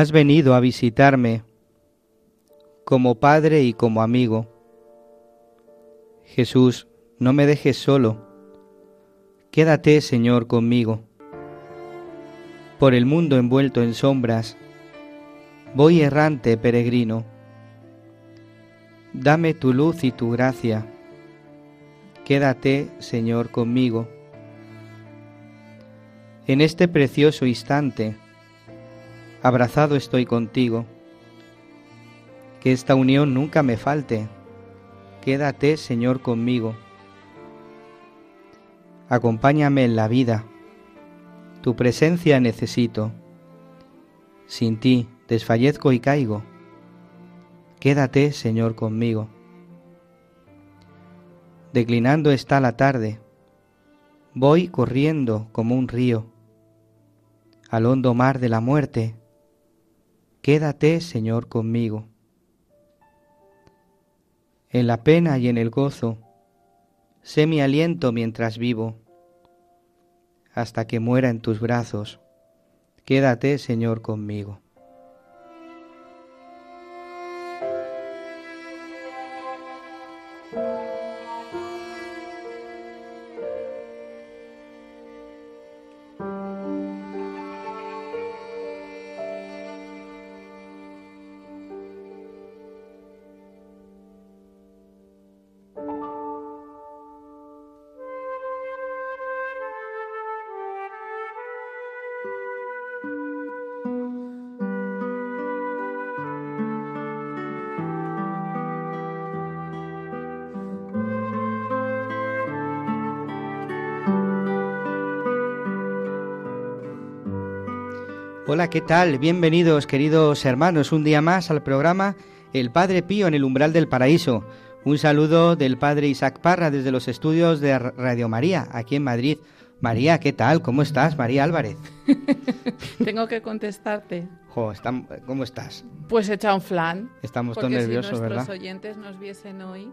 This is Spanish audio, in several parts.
Has venido a visitarme como padre y como amigo. Jesús, no me dejes solo. Quédate, Señor, conmigo. Por el mundo envuelto en sombras, voy errante peregrino. Dame tu luz y tu gracia. Quédate, Señor, conmigo. En este precioso instante, abrazado estoy contigo. Que esta unión nunca me falte. Quédate, Señor, conmigo. Acompáñame en la vida. Tu presencia necesito. Sin ti desfallezco y caigo. Quédate, Señor, conmigo. Declinando está la tarde. Voy corriendo como un río al hondo mar de la muerte. Quédate, Señor, conmigo. En la pena y en el gozo, sé mi aliento mientras vivo, hasta que muera en tus brazos. Quédate, Señor, conmigo. Hola, ¿qué tal? Bienvenidos, queridos hermanos, un día más al programa El Padre Pío en el umbral del paraíso. Un saludo del Padre Isaac Parra desde los estudios de Radio María, aquí en Madrid. María, ¿qué tal? ¿Cómo estás? María Álvarez. Tengo que contestarte. Jo, ¿Cómo estás? Pues echa un flan. Estamos todos porque nerviosos, si nuestros ¿verdad? oyentes nos viesen hoy...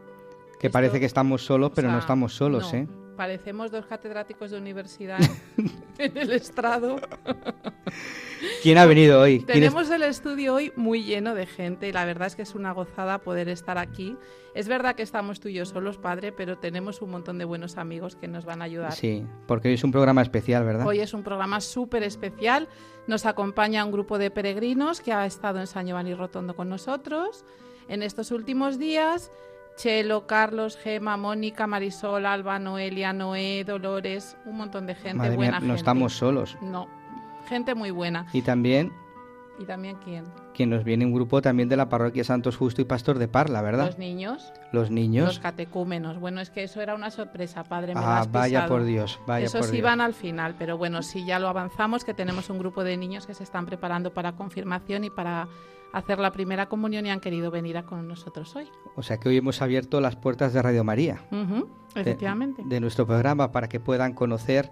Que esto- parece que estamos solos, pero o no sea, estamos solos, no, ¿eh? Parecemos dos catedráticos de universidad en el estrado. ¿Quién ha venido hoy? ¿Quién es- Tenemos el estudio hoy muy lleno de gente y la verdad es que es una gozada poder estar aquí. Es verdad que estamos tú y yo solos, padre, pero tenemos un montón de buenos amigos que nos van a ayudar. Sí, porque hoy es un programa especial, ¿verdad? Hoy es un programa súper especial. Nos acompaña un grupo de peregrinos que ha estado en San Giovanni Rotondo con nosotros en estos últimos días. Chelo, Carlos, Gema, Mónica, Marisol, Alba, Noelia, Noé, Dolores, un montón de gente, Madre buena mía, gente. no estamos solos. No, gente muy buena. Y también ¿Y también quién? quien nos viene un grupo también de la parroquia Santos Justo y Pastor de Parla, ¿verdad? Los niños, Los niños. los catecúmenos. Bueno, es que eso era una sorpresa, padre. Me ah, vaya pisado. por Dios, vaya Esos por Dios. iban al final, pero bueno, sí ya lo avanzamos, que tenemos un grupo de niños que se están preparando para confirmación y para hacer la primera comunión y han querido venir a con nosotros hoy. O sea que hoy hemos abierto las puertas de Radio María, efectivamente. de, nuestro programa, para que puedan conocer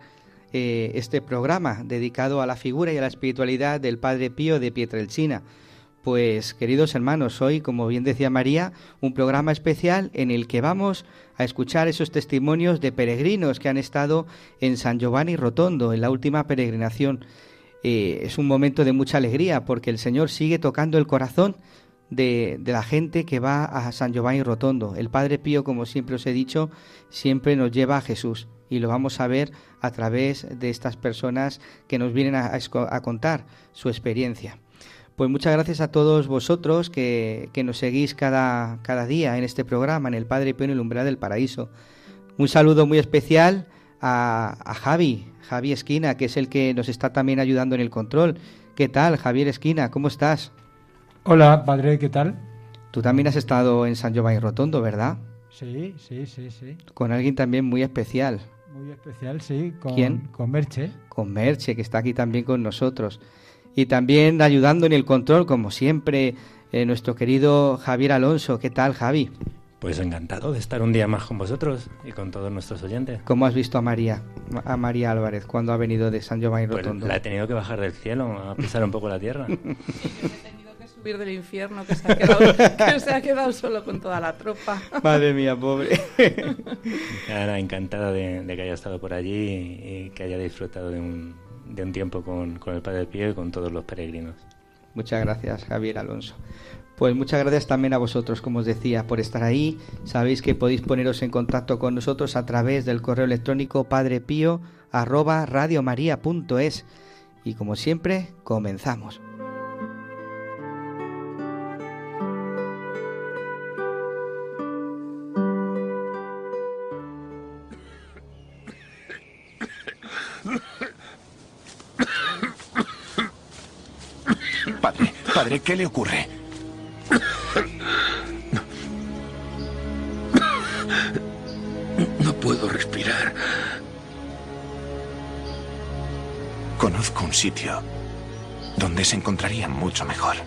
eh, este programa dedicado a la figura y a la espiritualidad del Padre Pío de Pietrelcina. Pues queridos hermanos, hoy, como bien decía María, un programa especial en el que vamos a escuchar esos testimonios de peregrinos que han estado en San Giovanni Rotondo, en la última peregrinación. Eh, es un momento de mucha alegría porque el Señor sigue tocando el corazón de, de, la gente que va a San Giovanni Rotondo. El Padre Pío, como siempre os he dicho, siempre nos lleva a Jesús y lo vamos a ver a través de estas personas que nos vienen a, a contar su experiencia. Pues muchas gracias a todos vosotros que, que nos seguís cada, cada, día en este programa, en el Padre Pío en el umbral del paraíso. Un saludo muy especial a, a, Javi, Javi Esquina, que es el que nos está también ayudando en el control. ¿Qué tal, Javier Esquina? ¿Cómo estás? Hola, padre, ¿qué tal? Tú también has estado en San Giovanni Rotondo, ¿verdad? Sí, sí, sí, sí. Con alguien también muy especial. Muy especial, sí. Con, ¿Quién? Con Merche. Con Merche, que está aquí también con nosotros y también ayudando en el control, como siempre, eh, nuestro querido Javier Alonso. ¿Qué tal, Javi? Pues encantado de estar un día más con vosotros y con todos nuestros oyentes. ¿Cómo has visto a María, a María Álvarez, cuando ha venido de San Giovanni Rotondo? Pues la he tenido que bajar del cielo, a pisar un poco la tierra. subir del infierno, que se ha quedado, que se ha quedado solo con toda la tropa. Madre mía, pobre. Ahora, encantada de, de que haya estado por allí y que haya disfrutado de un, de un tiempo con, con, el Padre Pío y con todos los peregrinos. Muchas gracias, Javier Alonso. Pues muchas gracias también a vosotros, como os decía, por estar ahí. Sabéis que podéis poneros en contacto con nosotros a través del correo electrónico padrepío arroba radiomaria.es. Y como siempre, comenzamos. Padre, ¿qué le ocurre? No puedo respirar. Conozco un sitio donde se encontraría mucho mejor.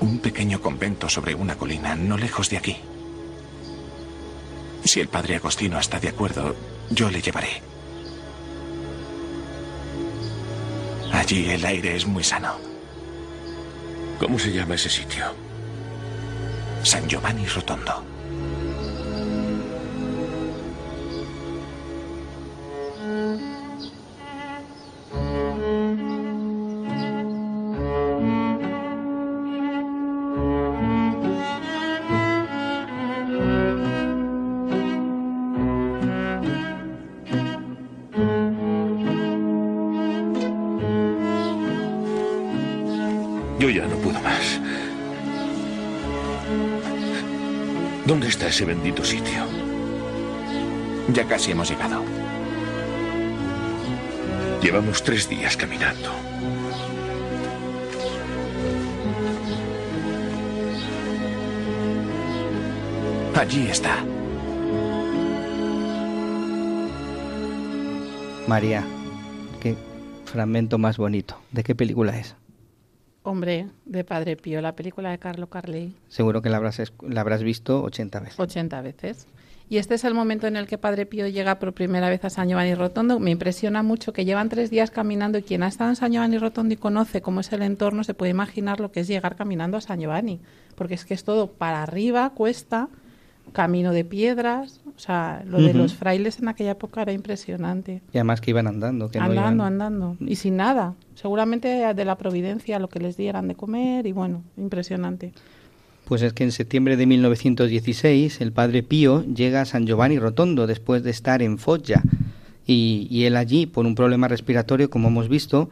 Un pequeño convento sobre una colina, no lejos de aquí. Si el padre Agostino está de acuerdo, yo le llevaré. Allí el aire es muy sano. ¿Cómo se llama ese sitio? San Giovanni Rotondo. Está ese bendito sitio? Ya casi hemos llegado. Llevamos tres días caminando. Allí está. María, qué fragmento más bonito. ¿De qué película es? Hombre, de Padre Pío, la película de Carlo Carley. Seguro que la habrás, la habrás visto 80 veces. 80 veces. Y este es el momento en el que Padre Pío llega por primera vez a San Giovanni Rotondo. Me impresiona mucho que llevan tres días caminando y quien ha estado en San Giovanni Rotondo y conoce cómo es el entorno se puede imaginar lo que es llegar caminando a San Giovanni. Porque es que es todo para arriba, cuesta, camino de piedras. O sea, lo de uh -huh. los frailes en aquella época era impresionante. Y además que iban andando. Que andando, no iban... andando. Y sin nada. Seguramente de la providencia lo que les dieran de comer y bueno, impresionante. Pues es que en septiembre de 1916 el padre Pío llega a San Giovanni Rotondo después de estar en Foggia y, y, él allí, por un problema respiratorio, como hemos visto,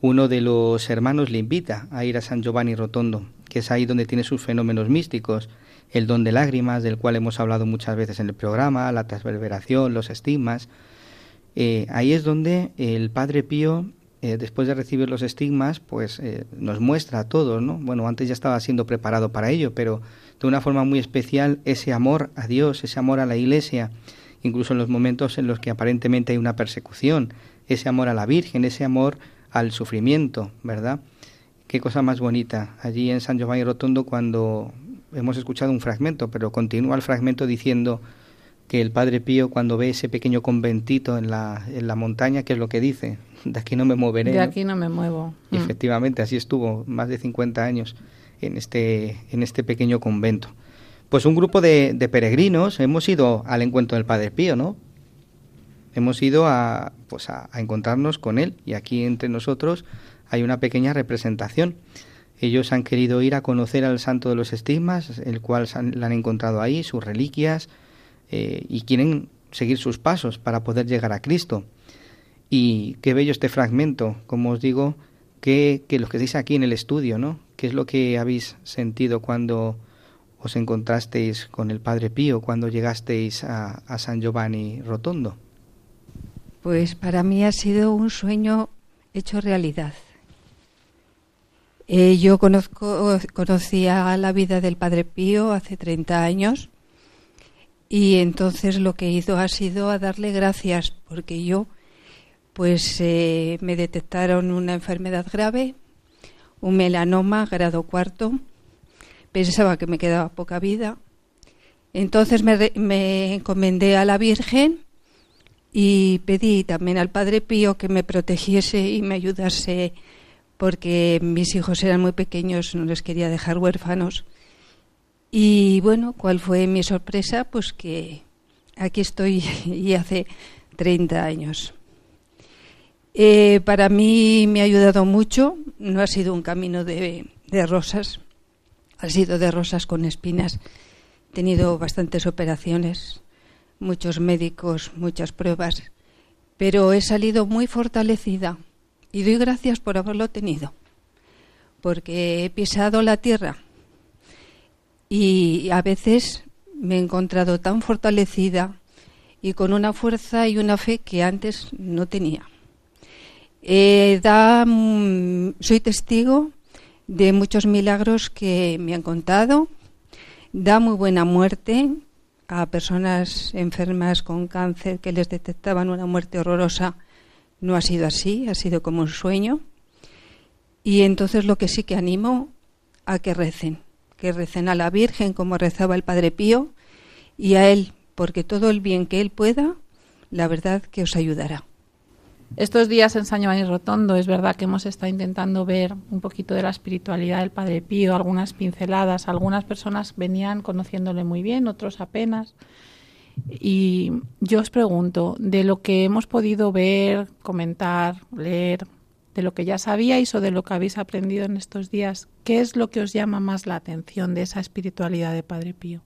uno de los hermanos le invita a ir a San Giovanni Rotondo, que es ahí donde tiene sus fenómenos místicos, el don de lágrimas, del cual hemos hablado muchas veces en el programa, la transverberación, los estigmas. Eh, ahí es donde el padre Pío eh, después de recibir los estigmas, pues eh, nos muestra a todos, ¿no? Bueno, antes ya estaba siendo preparado para ello, pero de una forma muy especial ese amor a Dios, ese amor a la Iglesia, incluso en los momentos en los que aparentemente hay una persecución, ese amor a la Virgen, ese amor al sufrimiento, ¿verdad? Qué cosa más bonita. Allí en San Giovanni Rotondo cuando hemos escuchado un fragmento, pero continúa el fragmento diciendo, que el Padre Pío cuando ve ese pequeño conventito en la, en la montaña, ¿qué es lo que dice? De aquí no me moveré. De ¿no? aquí no me muevo. Y Mm. efectivamente, así estuvo más de 50 años en este, en este pequeño convento. Pues un grupo de, de peregrinos hemos ido al encuentro del Padre Pío, ¿no? Hemos ido a, pues a, a encontrarnos con él y aquí entre nosotros hay una pequeña representación. Ellos han querido ir a conocer al Santo de los Estigmas, el cual la han encontrado ahí, sus reliquias, eh, y quieren seguir sus pasos para poder llegar a Cristo. Y qué bello este fragmento, como os digo, que, que lo que dice aquí en el estudio, ¿no? ¿Qué es lo que habéis sentido cuando os encontrasteis con el Padre Pío, cuando llegasteis a, a San Giovanni Rotondo? Pues para mí ha sido un sueño hecho realidad. Eh, yo conozco, conocía la vida del Padre Pío hace 30 años y entonces lo que he ha sido a darle gracias porque yo pues eh, me detectaron una enfermedad grave, un melanoma grado cuarto, pensaba que me quedaba poca vida, entonces me, me encomendé a la Virgen y pedí también al Padre Pío que me protegiese y me ayudase porque mis hijos eran muy pequeños, no les quería dejar huérfanos. Y bueno, ¿cuál fue mi sorpresa? Pues que aquí estoy y hace 30 años. Eh, para mí me ha ayudado mucho, no ha sido un camino de, de rosas, ha sido de rosas con espinas. He tenido bastantes operaciones, muchos médicos, muchas pruebas, pero he salido muy fortalecida y doy gracias por haberlo tenido, porque he pisado la tierra y a veces me he encontrado tan fortalecida y con una fuerza y una fe que antes no tenía. Da, mm, soy testigo de muchos milagros que me han contado, da muy buena muerte a personas enfermas con cáncer que les detectaban una muerte horrorosa. No ha sido así, ha sido como un sueño. Y entonces lo que sí que animo a que recen, que recen a la Virgen como rezaba el Padre Pío y a Él, porque todo el bien que Él pueda, la verdad que os ayudará. Estos días en San Giovanni Rotondo es verdad que hemos estado intentando ver un poquito de la espiritualidad del Padre Pío, algunas pinceladas, algunas personas venían conociéndole muy bien, otros apenas. Y yo os pregunto, de lo que hemos podido ver, comentar, leer, de lo que ya sabíais o de lo que habéis aprendido en estos días, ¿qué es lo que os llama más la atención de esa espiritualidad de Padre Pío?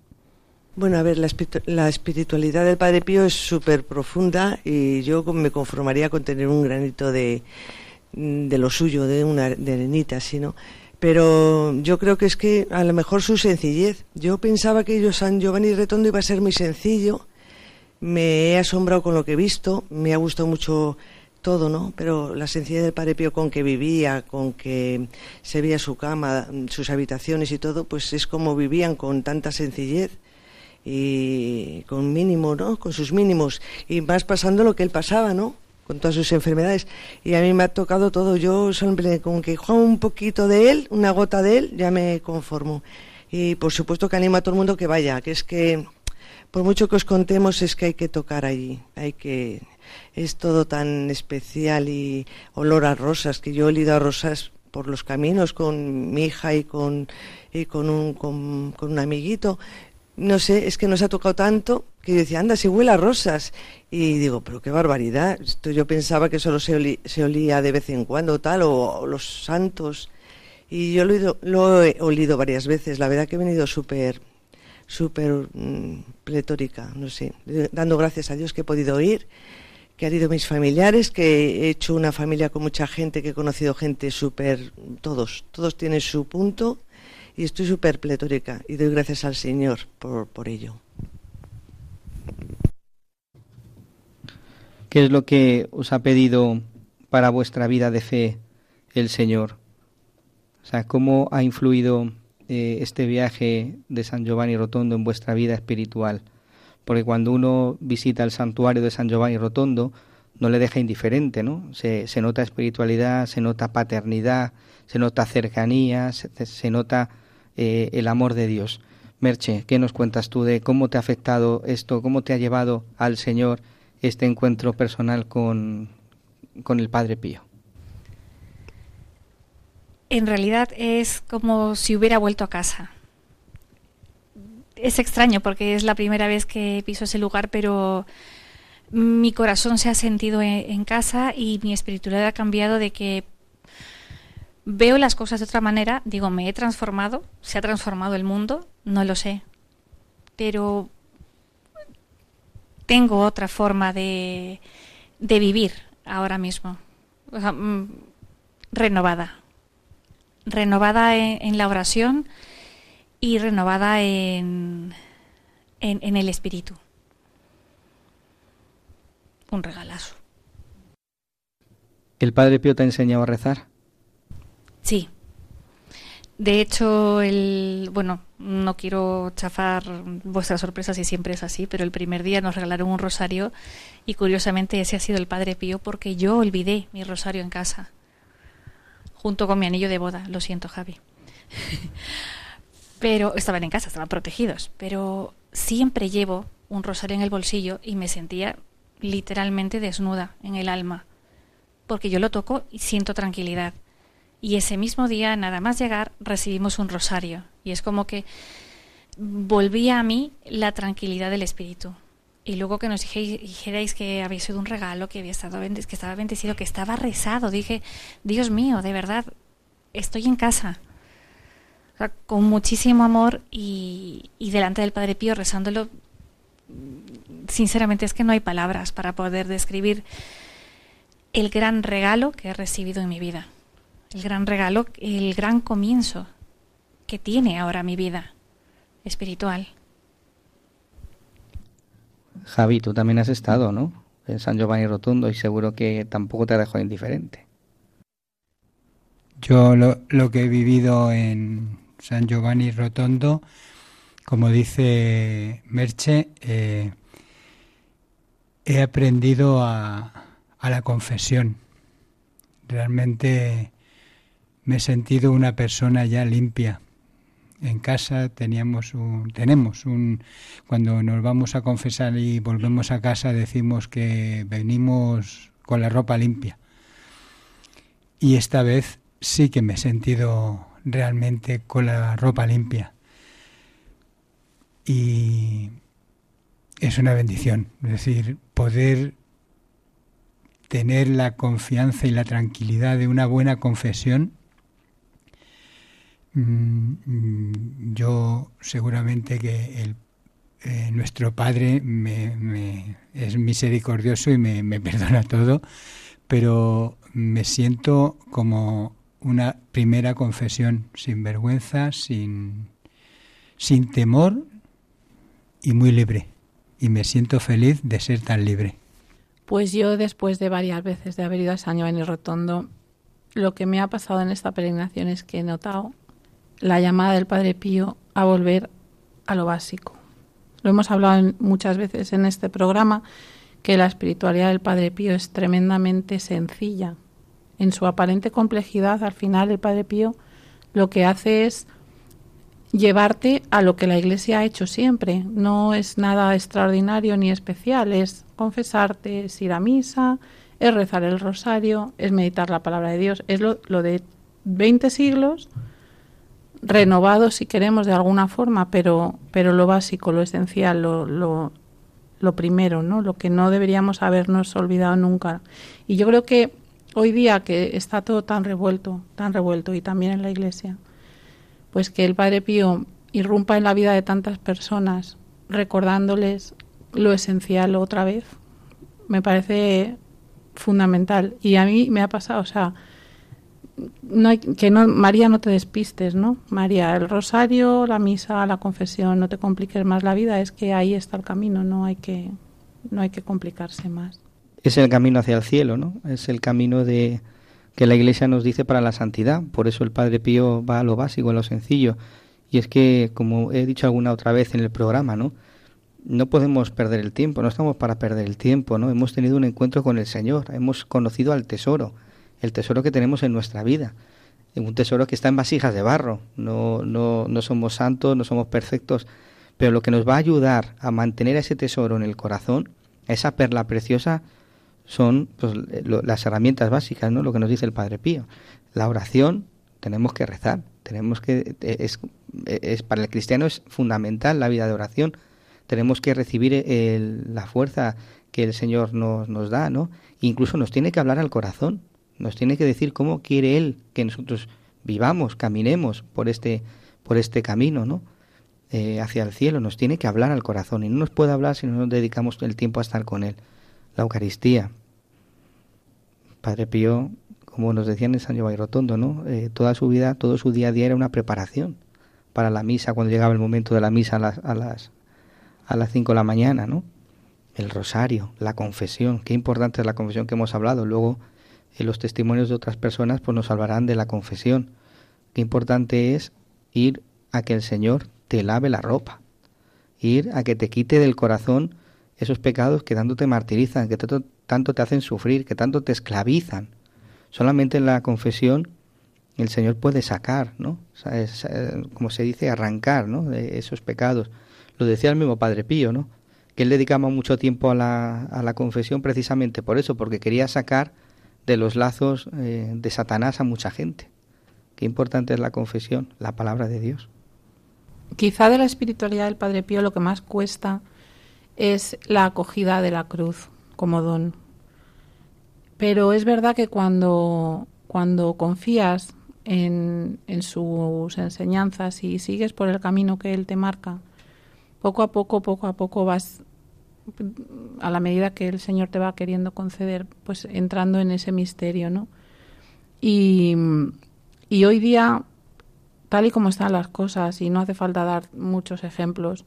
Bueno, a ver, la, la espiritualidad del Padre Pío es súper profunda y yo me conformaría con tener un granito de, de lo suyo, de una de arenita, así, ¿no? Pero yo creo que es que a lo mejor su sencillez. Yo pensaba que yo San Giovanni Retondo iba a ser muy sencillo. Me he asombrado con lo que he visto, me ha gustado mucho todo, ¿no? Pero la sencillez del Padre con que vivía, con que se veía su cama, sus habitaciones y todo, pues es como vivían con tanta sencillez y con mínimo, ¿no? Con sus mínimos y más pasando lo que él pasaba, ¿no? Con todas sus enfermedades. Y a mí me ha tocado todo. Yo siempre con que juego un poquito de él, una gota de él, ya me conformo. Y por supuesto que animo a todo el mundo que vaya, que es que por mucho que os contemos es que hay que tocar allí, hay que es todo tan especial y olor a rosas que yo he olido a rosas por los caminos con mi hija y con y con un con, con un amiguito no sé, es que nos ha tocado tanto que yo decía, anda, si huele a rosas. Y digo, pero qué barbaridad. Esto yo pensaba que solo se, oli- se olía de vez en cuando, tal, o, los santos. Y yo lo he, lo he olido varias veces. La verdad que he venido súper, súper mm, pletórica, no sé, eh, dando gracias a Dios que he podido ir, que han ido mis familiares, que he hecho una familia con mucha gente, que he conocido gente súper, todos, todos tienen su punto y estoy súper pletórica y doy gracias al Señor por, por ello. ¿Qué es lo que os ha pedido para vuestra vida de fe el Señor? O sea, ¿cómo ha influido eh, este viaje de San Giovanni Rotondo en vuestra vida espiritual? Porque cuando uno visita el santuario de San Giovanni Rotondo, no le deja indiferente, ¿no? Se, se nota espiritualidad, se nota paternidad, se nota cercanía, se, se nota eh, el amor de Dios. Merche, ¿qué nos cuentas tú de cómo te ha afectado esto, cómo te ha llevado al Señor este encuentro personal con, con el Padre Pío? En realidad es como si hubiera vuelto a casa. Es extraño porque es la primera vez que piso ese lugar, pero mi corazón se ha sentido en, casa y mi espiritualidad ha cambiado de que veo las cosas de otra manera, digo, me he transformado, se ha transformado el mundo, no lo sé, pero tengo otra forma de, de vivir ahora mismo, mm, renovada, renovada en, la oración y renovada en, en el espíritu un regalazo. ¿El Padre Pío te ha enseñado a rezar? Sí. De hecho, el, bueno, no quiero chafar vuestras sorpresas si siempre es así, pero el primer día nos regalaron un rosario y curiosamente ese ha sido el Padre Pío porque yo olvidé mi rosario en casa, junto con mi anillo de boda. Lo siento, Javi. pero estaban en casa, estaban protegidos, pero siempre llevo un rosario en el bolsillo y me sentía literalmente desnuda en el alma, porque yo lo toco y siento tranquilidad. Y ese mismo día, nada más llegar, recibimos un rosario. Y es como que volvía a mí la tranquilidad del espíritu. Y luego que nos dijerais que había sido un regalo, que había estado estaba bendecido, que estaba rezado, dije, Dios mío, de verdad, estoy en casa. con muchísimo amor y, y delante del Padre Pío rezándolo sinceramente es que no hay palabras para poder describir el gran regalo que he recibido en mi vida. El gran regalo, el gran comienzo que tiene ahora mi vida espiritual. Javi, tú también has estado, ¿no? En San Giovanni Rotondo y seguro que tampoco te ha dejado indiferente. Yo lo, lo que he vivido en San Giovanni Rotondo, como dice Merche, eh, he aprendido a, la confesión. Realmente me he sentido una persona ya limpia. En casa teníamos un, tenemos un, cuando nos vamos a confesar y volvemos a casa decimos que venimos con la ropa limpia. Y esta vez sí que me he sentido realmente con la ropa limpia. Y es una bendición. Es decir, poder tener la confianza y la tranquilidad de una buena confesión. Mm, yo seguramente que el, eh, nuestro Padre me, es misericordioso y me, me perdona todo, pero me siento como una primera confesión sin vergüenza, sin, sin temor y muy libre y me siento feliz de ser tan libre. Pues yo, después de varias veces de haber ido a San Giovanni Rotondo, lo que me ha pasado en esta peregrinación es que he notado la llamada del Padre Pío a volver a lo básico. Lo hemos hablado muchas veces en este programa, que la espiritualidad del Padre Pío es tremendamente sencilla. En su aparente complejidad, al final el Padre Pío lo que hace es llevarte a lo que la Iglesia ha hecho siempre. No es nada extraordinario ni especial, es confesarte, es ir a misa, es rezar el rosario, es meditar la palabra de Dios, es lo, de 20 siglos renovado si queremos de alguna forma, pero, pero lo básico, lo esencial, lo, lo, lo primero, ¿no? lo que no deberíamos habernos olvidado nunca. Y yo creo que hoy día que está todo tan revuelto, tan revuelto y también en la Iglesia, pues que el Padre Pío irrumpa en la vida de tantas personas recordándoles lo esencial otra vez, me parece fundamental. Y a mí me ha pasado, o sea, no hay, que no, María, no te despistes, ¿no? María, el rosario, la misa, la confesión, no te compliques más la vida, es que ahí está el camino, no hay que, no hay que complicarse más. Es el camino hacia el cielo, ¿no? Es el camino de, que la Iglesia nos dice para la santidad. Por eso el Padre Pío va a lo básico, a lo sencillo. Y es que, como he dicho alguna otra vez en el programa, ¿no? No podemos perder el tiempo, no estamos para perder el tiempo, ¿no? Hemos tenido un encuentro con el Señor, hemos conocido al tesoro, el tesoro que tenemos en nuestra vida. un tesoro que está en vasijas de barro. No, no, no somos santos, no somos perfectos, pero lo que nos va a ayudar a mantener ese tesoro en el corazón, esa perla preciosa, son pues, las herramientas básicas, ¿no? Lo que nos dice el Padre Pío. La oración, tenemos que rezar, tenemos que es, es para el cristiano es fundamental la vida de oración. Tenemos que recibir la fuerza que el Señor nos, nos da, ¿no? Incluso nos tiene que hablar al corazón, nos tiene que decir cómo quiere Él que nosotros vivamos, caminemos por este, por este camino, ¿no? Eh, hacia el cielo, nos tiene que hablar al corazón y no nos puede hablar si no nos dedicamos el tiempo a estar con Él. La Eucaristía. Padre Pío, como nos decían en San Giovanni Rotondo, ¿no? Eh, toda su vida, todo su día a día era una preparación para la misa, cuando llegaba el momento de la misa a las, a las, a las 5 de la mañana, ¿no? El rosario, la confesión, qué importante es la confesión que hemos hablado. Luego, y los testimonios de otras personas pues nos salvarán de la confesión. Qué importante es ir a que el Señor te lave la ropa, ir a que te quite del corazón esos pecados que tanto te martirizan, que tanto, tanto te hacen sufrir, que tanto te esclavizan. Solamente en la confesión el Señor puede sacar, ¿no? Eh, como se dice, arrancar, ¿no? De esos pecados. Lo decía el mismo Padre Pío, ¿no? Que él dedicaba mucho tiempo a la, a la confesión precisamente por eso, porque quería sacar de los lazos eh, de Satanás a mucha gente. Qué importante es la confesión, la palabra de Dios. Quizá de la espiritualidad del Padre Pío lo que más cuesta es la acogida de la cruz como don. Pero es verdad que cuando, cuando confías en, en sus enseñanzas y sigues por el camino que él te marca, poco a poco, poco a poco vas a la medida que el Señor te va queriendo conceder, pues entrando en ese misterio, ¿no? Y, y hoy día, tal y como están las cosas, y no hace falta dar muchos ejemplos,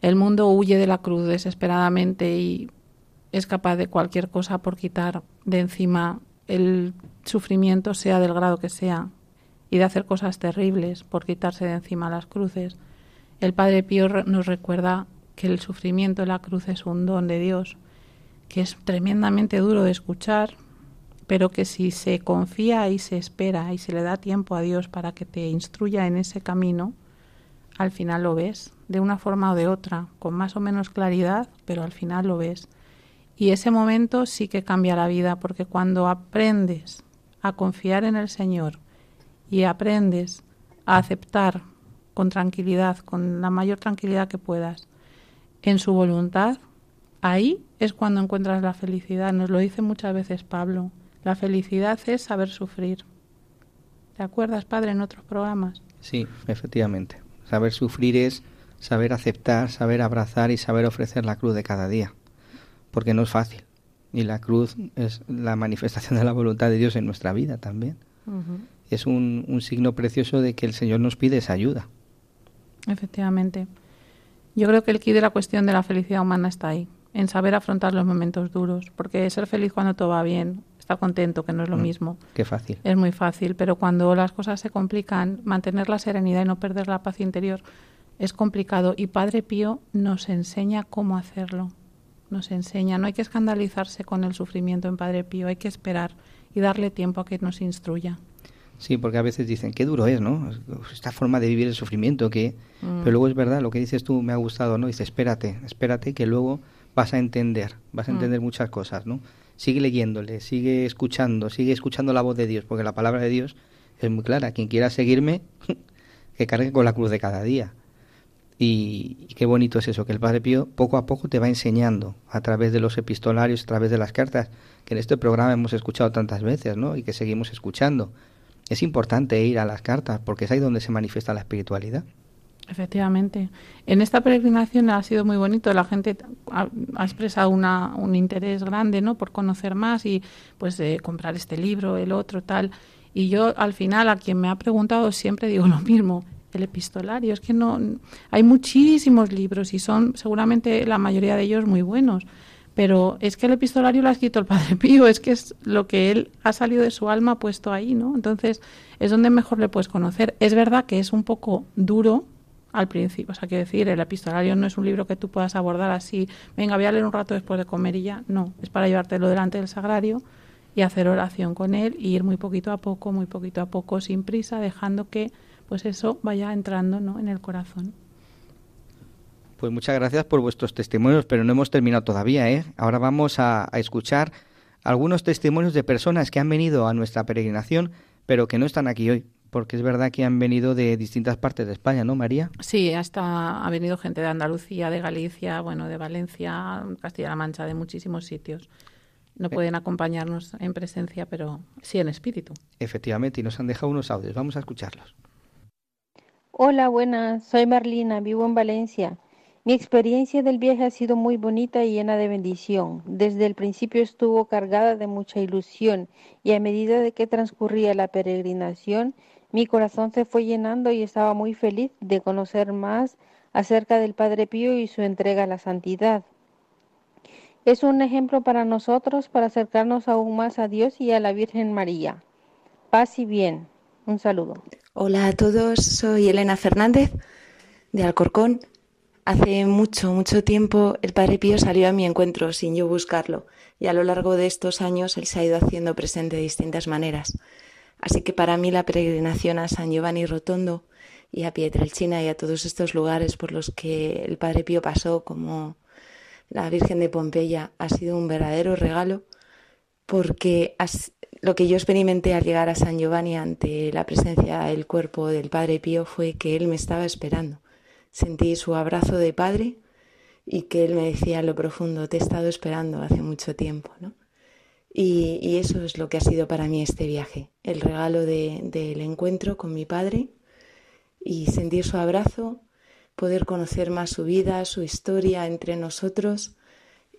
el mundo huye de la cruz desesperadamente y es capaz de cualquier cosa por quitar de encima el sufrimiento, sea del grado que sea, y de hacer cosas terribles por quitarse de encima las cruces. El Padre Pío nos recuerda que el sufrimiento de la cruz es un don de Dios, que es tremendamente duro de escuchar, pero que si se confía y se espera y se le da tiempo a Dios para que te instruya en ese camino, al final lo ves, de una forma o de otra, con más o menos claridad, pero al final lo ves. Y ese momento sí que cambia la vida, porque cuando aprendes a confiar en el Señor y aprendes a aceptar con tranquilidad, con la mayor tranquilidad que puedas, en su voluntad, ahí es cuando encuentras la felicidad. Nos lo dice muchas veces Pablo. La felicidad es saber sufrir. ¿Te acuerdas, padre, en otros programas? Sí, efectivamente. Saber sufrir es saber aceptar, saber abrazar y saber ofrecer la cruz de cada día. Porque no es fácil. Y la cruz es la manifestación de la voluntad de Dios en nuestra vida también. Es un, un signo precioso de que el Señor nos pide esa ayuda. Efectivamente. Yo creo que el quid de la cuestión de la felicidad humana está ahí, en saber afrontar los momentos duros, porque ser feliz cuando todo va bien, estar contento, que no es lo mm, mismo. Qué fácil. Es muy fácil, pero cuando las cosas se complican, mantener la serenidad y no perder la paz interior es complicado y Padre Pío nos enseña cómo hacerlo. Nos enseña, no hay que escandalizarse con el sufrimiento en Padre Pío, hay que esperar y darle tiempo a que nos instruya. Sí, porque a veces dicen, qué duro es, ¿no? Esta forma de vivir el sufrimiento, que... Mm. Pero luego es verdad, lo que dices tú me ha gustado, ¿no? Dice, espérate, espérate, que luego vas a entender, vas a mm. entender muchas cosas, ¿no? Sigue leyéndole, sigue escuchando, sigue escuchando la voz de Dios, porque la palabra de Dios es muy clara. Quien quiera seguirme, que cargue con la cruz de cada día. Y, y, qué bonito es eso, que el Padre Pío poco a poco te va enseñando a través de los epistolarios, a través de las cartas, que en este programa hemos escuchado tantas veces, ¿no? Y que seguimos escuchando es importante ir a las cartas porque es ahí donde se manifiesta la espiritualidad. Efectivamente. En esta peregrinación ha sido muy bonito. La gente ha, expresado una, un interés grande, ¿no? Por conocer más y, pues, de comprar este libro, el otro, tal. Y yo, al final, a quien me ha preguntado, siempre digo lo mismo. El epistolario. Es que no. Hay muchísimos libros y son, seguramente, la mayoría de ellos muy buenos pero es que el epistolario lo ha escrito el Padre Pío, es que es lo que él ha salido de su alma puesto ahí, ¿no? Entonces es donde mejor le puedes conocer. Es verdad que es un poco duro al principio, o sea, quiero decir, el epistolario no es un libro que tú puedas abordar así, venga, voy a leer un rato después de comer y ya, no, es para llevártelo delante del sagrario y hacer oración con él y ir muy poquito a poco, muy poquito a poco, sin prisa, dejando que pues eso vaya entrando ¿no? en el corazón. Pues muchas gracias por vuestros testimonios, pero no hemos terminado todavía. ¿eh? Ahora vamos a, a escuchar algunos testimonios de personas que han venido a nuestra peregrinación, pero que no están aquí hoy porque es verdad que han venido de distintas partes de España, ¿no, María? Sí, hasta ha venido gente de Andalucía, de Galicia, bueno, de Valencia, Castilla-La Mancha, de muchísimos sitios. No eh. pueden acompañarnos en presencia, pero sí en espíritu. Efectivamente, y nos han dejado unos audios. Vamos a escucharlos. Hola, buenas. Soy Marlina, vivo en Valencia. Mi experiencia del viaje ha sido muy bonita y llena de bendición. Desde el principio estuvo cargada de mucha ilusión y a medida de que transcurría la peregrinación, mi corazón se fue llenando y estaba muy feliz de conocer más acerca del Padre Pío y su entrega a la santidad. Es un ejemplo para nosotros para acercarnos aún más a Dios y a la Virgen María. Paz y bien. Un saludo. Hola a todos, soy Elena Fernández de Alcorcón. Hace mucho, mucho tiempo el Padre Pío salió a mi encuentro sin yo buscarlo y a lo largo de estos años él se ha ido haciendo presente de distintas maneras. Así que para mí la peregrinación a San Giovanni Rotondo y a Pietrelcina y a todos estos lugares por los que el Padre Pío pasó, como la Virgen de Pompeya, ha sido un verdadero regalo porque lo que yo experimenté al llegar a San Giovanni ante la presencia del cuerpo del Padre Pío fue que él me estaba esperando. Sentí su abrazo de padre y que él me decía lo profundo, te he estado esperando hace mucho tiempo, ¿no? Y, eso es lo que ha sido para mí este viaje, el regalo del encuentro con mi padre y sentir su abrazo, poder conocer más su vida, su historia entre nosotros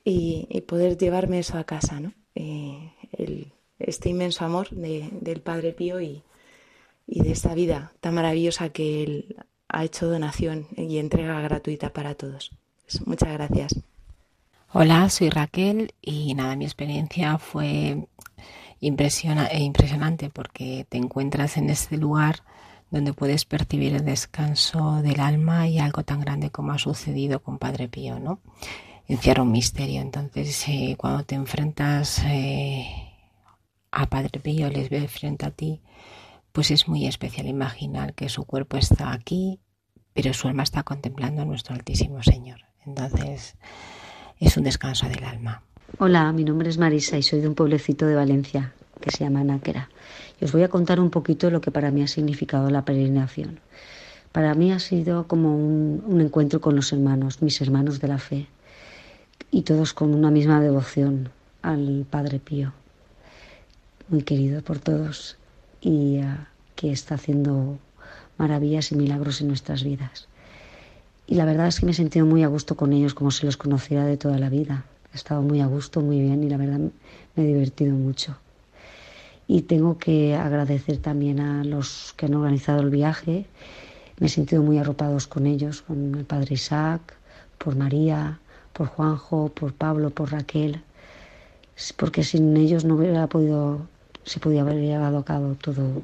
y, poder llevarme eso a casa, ¿no? Eh, este inmenso amor del Padre Pío y, y de esta vida tan maravillosa que él ha hecho donación y entrega gratuita para todos. Muchas gracias. Hola, soy Raquel y nada, mi experiencia fue impresionante porque te encuentras en este lugar donde puedes percibir el descanso del alma y algo tan grande como ha sucedido con Padre Pío, ¿no? Encierra un misterio. Entonces, eh, cuando te enfrentas eh, a Padre Pío, les ves frente a ti, pues es muy especial imaginar que su cuerpo está aquí, pero su alma está contemplando a nuestro Altísimo Señor. Entonces, es un descanso del alma. Hola, mi nombre es Marisa y soy de un pueblecito de Valencia que se llama Náquera. Y os voy a contar un poquito lo que para mí ha significado la peregrinación. Para mí ha sido como un, encuentro con los hermanos, mis hermanos de la fe, y todos con una misma devoción al Padre Pío, muy querido por todos y uh, que está haciendo maravillas y milagros en nuestras vidas. Y la verdad es que me he sentido muy a gusto con ellos, como si los conociera de toda la vida. He estado muy a gusto, muy bien y la verdad me he divertido mucho. Y tengo que agradecer también a los que han organizado el viaje. Me he sentido muy arropados con ellos, con el padre Isaac, por María, por Juanjo, por Pablo, por Raquel, porque sin ellos no hubiera podido, se podía haber llevado a cabo todo,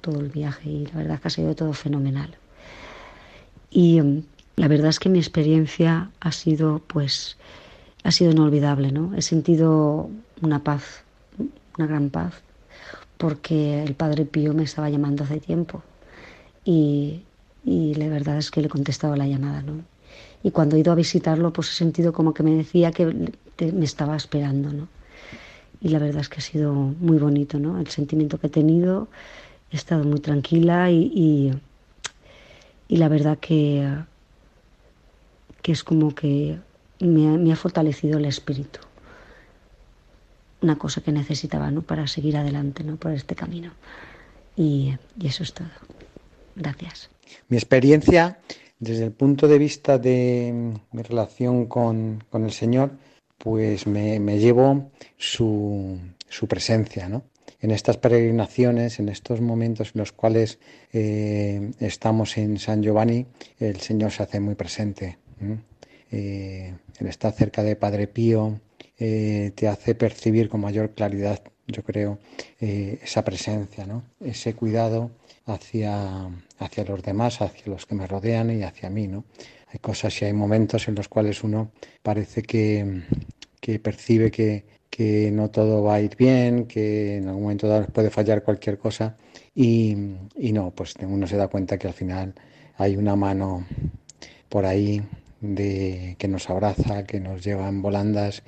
todo el viaje y la verdad es que ha sido todo fenomenal. Y la verdad es que mi experiencia ha sido, pues, ha sido inolvidable, ¿no? He sentido una paz, una gran paz, porque el Padre Pío me estaba llamando hace tiempo y, y la verdad es que le he contestado la llamada, ¿no? Y cuando he ido a visitarlo, pues he sentido como que me decía que me estaba esperando, ¿no? Y la verdad es que ha sido muy bonito, ¿no? El sentimiento que he tenido, he estado muy tranquila y, y, y la verdad que que es como que me ha, fortalecido el espíritu. Una cosa que necesitaba ¿no? para seguir adelante ¿no? por este camino. Y, eso es todo. Gracias. Mi experiencia, desde el punto de vista de mi relación con, el Señor, pues me, llevo su, presencia, ¿no? En estas peregrinaciones, en estos momentos en los cuales eh, estamos en San Giovanni, el Señor se hace muy presente. Eh, el estar cerca de Padre Pío eh, te hace percibir con mayor claridad, yo creo, eh, esa presencia, ¿no? ese cuidado hacia, hacia los demás, hacia los que me rodean y hacia mí. ¿no? Hay cosas y hay momentos en los cuales uno parece que, que percibe que, que no todo va a ir bien, que en algún momento dado puede fallar cualquier cosa. Y, y no, pues uno se da cuenta que al final hay una mano por ahí de, que nos abraza, que nos lleva en volandas,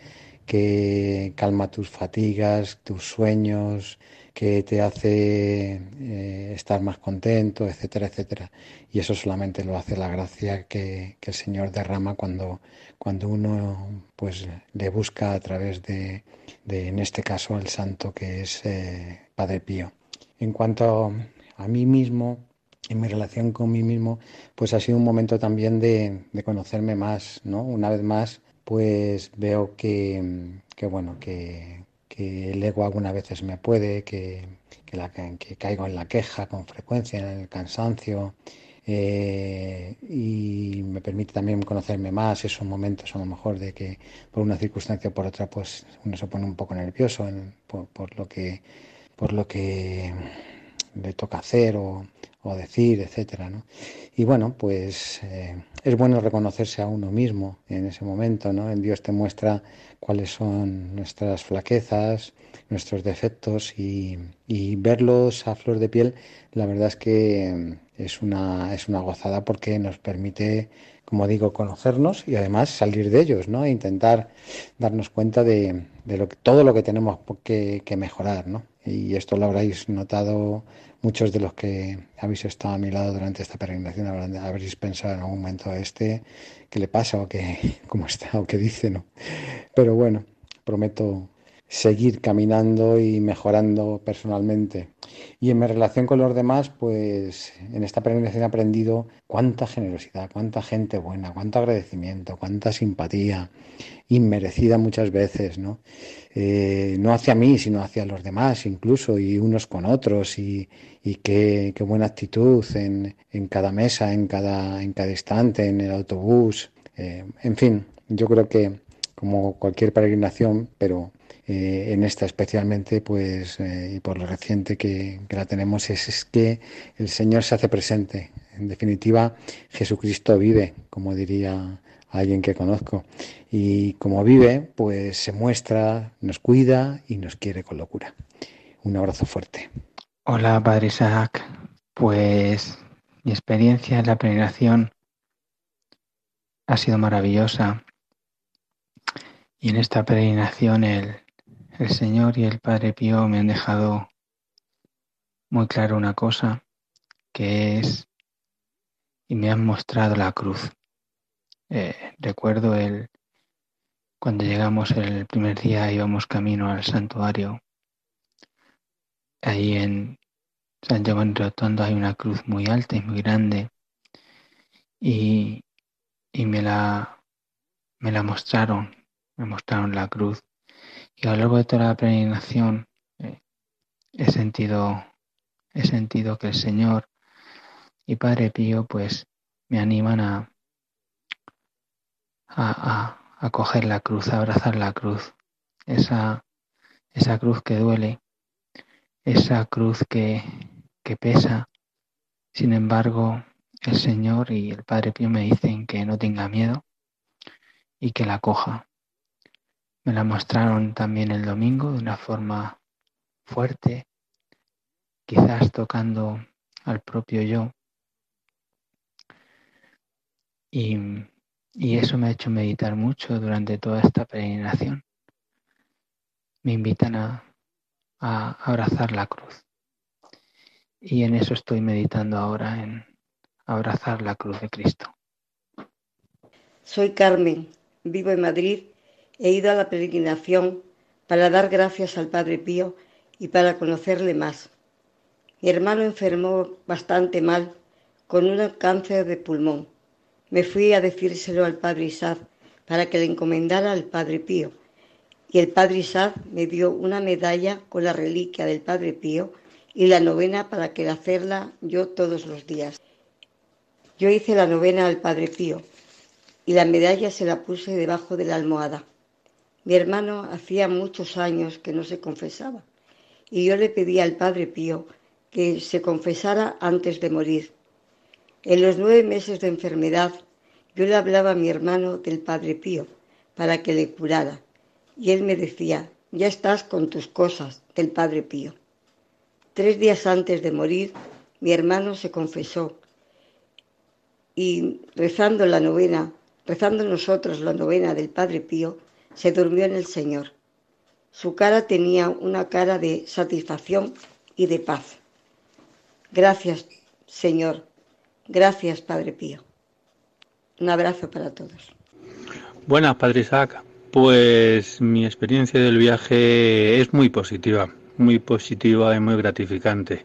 que calma tus fatigas, tus sueños, que te hace eh, estar más contento, etcétera, etcétera. Y eso solamente lo hace la gracia que, el Señor derrama cuando, cuando uno pues le busca a través de, en este caso, el santo que es eh, Padre Pío. En cuanto a mí mismo, en mi relación con mí mismo, pues ha sido un momento también de, conocerme más, ¿no? Una vez más, pues veo que, bueno, que, el ego algunas veces me puede, que, que, caigo en la queja con frecuencia, en el cansancio, eh, y me permite también conocerme más esos momentos a lo mejor de que por una circunstancia o por otra pues uno se pone un poco nervioso por, lo que por lo que le toca hacer o, o decir, etcétera, ¿no? Y bueno, pues eh, es bueno reconocerse a uno mismo en ese momento, ¿no? En Dios te muestra cuáles son nuestras flaquezas, nuestros defectos y, y, verlos a flor de piel, la verdad es que es una, es una gozada porque nos permite, como digo, conocernos y además salir de ellos, ¿no? E intentar darnos cuenta de, de todo lo que tenemos que, que mejorar, ¿no? Y esto lo habréis notado muchos de los que habéis estado a mi lado durante esta peregrinación habréis pensado en algún momento este qué le pasa o qué cómo está o qué dice, ¿no? Pero bueno, prometo seguir caminando y mejorando personalmente. Y en mi relación con los demás, pues en esta peregrinación he aprendido cuánta generosidad, cuánta gente buena, cuánto agradecimiento, cuánta simpatía, inmerecida muchas veces, ¿no? Eh, no hacia mí, sino hacia los demás incluso, y unos con otros, y, qué, buena actitud en, cada mesa, en cada, en cada instante, en el autobús, eh, en fin, yo creo que como cualquier peregrinación, pero eh, en esta especialmente, pues, y por lo reciente que, la tenemos, es, es, que el Señor se hace presente. En definitiva, Jesucristo vive, como diría alguien que conozco. Y como vive, pues se muestra, nos cuida y nos quiere con locura. Un abrazo fuerte. Hola, Padre Isaac. Pues mi experiencia en la peregrinación ha sido maravillosa. Y en esta peregrinación el, el Señor y el Padre Pío me han dejado muy claro una cosa, que es, y me han mostrado la cruz. Eh, recuerdo el, cuando llegamos el primer día íbamos camino al santuario. Ahí en San Giovanni Rotondo hay una cruz muy alta y muy grande y, y me, la, me la mostraron, me mostraron la cruz. Y a lo largo de toda la peregrinación eh, he sentido he sentido que el Señor y Padre Pío pues me animan a, a, coger la cruz, a abrazar la cruz, esa, esa cruz que duele, esa cruz que, que pesa. Sin embargo, el Señor y el Padre Pío me dicen que no tenga miedo y que la coja. Me la mostraron también el domingo de una forma fuerte, quizás tocando al propio yo. Y, y eso me ha hecho meditar mucho durante toda esta peregrinación. Me invitan a, abrazar la cruz. Y en eso estoy meditando ahora, en abrazar la cruz de Cristo. Soy Carmen, vivo en Madrid, he ido a la peregrinación para dar gracias al Padre Pío y para conocerle más. Mi hermano enfermó bastante mal con un cáncer de pulmón me fui a decírselo al padre Isaac para que le encomendara al padre Pío. Y el padre Isaac me dio una medalla con la reliquia del padre Pío y la novena para que hacerla yo todos los días. Yo hice la novena al padre Pío y la medalla se la puse debajo de la almohada. Mi hermano hacía muchos años que no se confesaba y yo le pedí al padre Pío que se confesara antes de morir en los nueve meses de enfermedad, yo le hablaba a mi hermano del Padre Pío para que le curara. Y él me decía ya estás con tus cosas del Padre Pío. Tres días antes de morir, mi hermano se confesó y rezando la novena, rezando nosotros la novena del Padre Pío, se durmió en el Señor. Su cara tenía una cara de satisfacción y de paz. Gracias, Señor. Gracias, Padre Pío. Un abrazo para todos. Buenas, Padre Isaac. Pues mi experiencia del viaje es muy positiva, muy positiva y muy gratificante.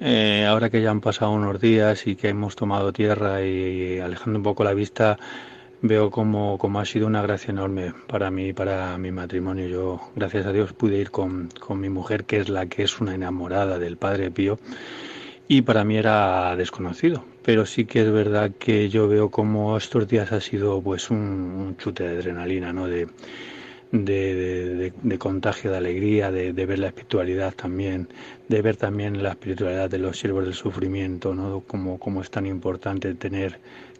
Eh, ahora que ya han pasado unos días y que hemos tomado tierra y alejando un poco la vista, veo como, ha sido una gracia enorme para mí, para mi matrimonio. Yo, gracias a Dios, pude ir con, con mi mujer, que es la que es una enamorada del Padre Pío, y para mí era desconocido. Pero sí que es verdad que yo veo como estos días ha sido pues un, chute de adrenalina, ¿no? De, de, de, contagio de alegría, de, ver la espiritualidad también, de ver también la espiritualidad de los siervos del sufrimiento, ¿no? Como, como es tan importante tener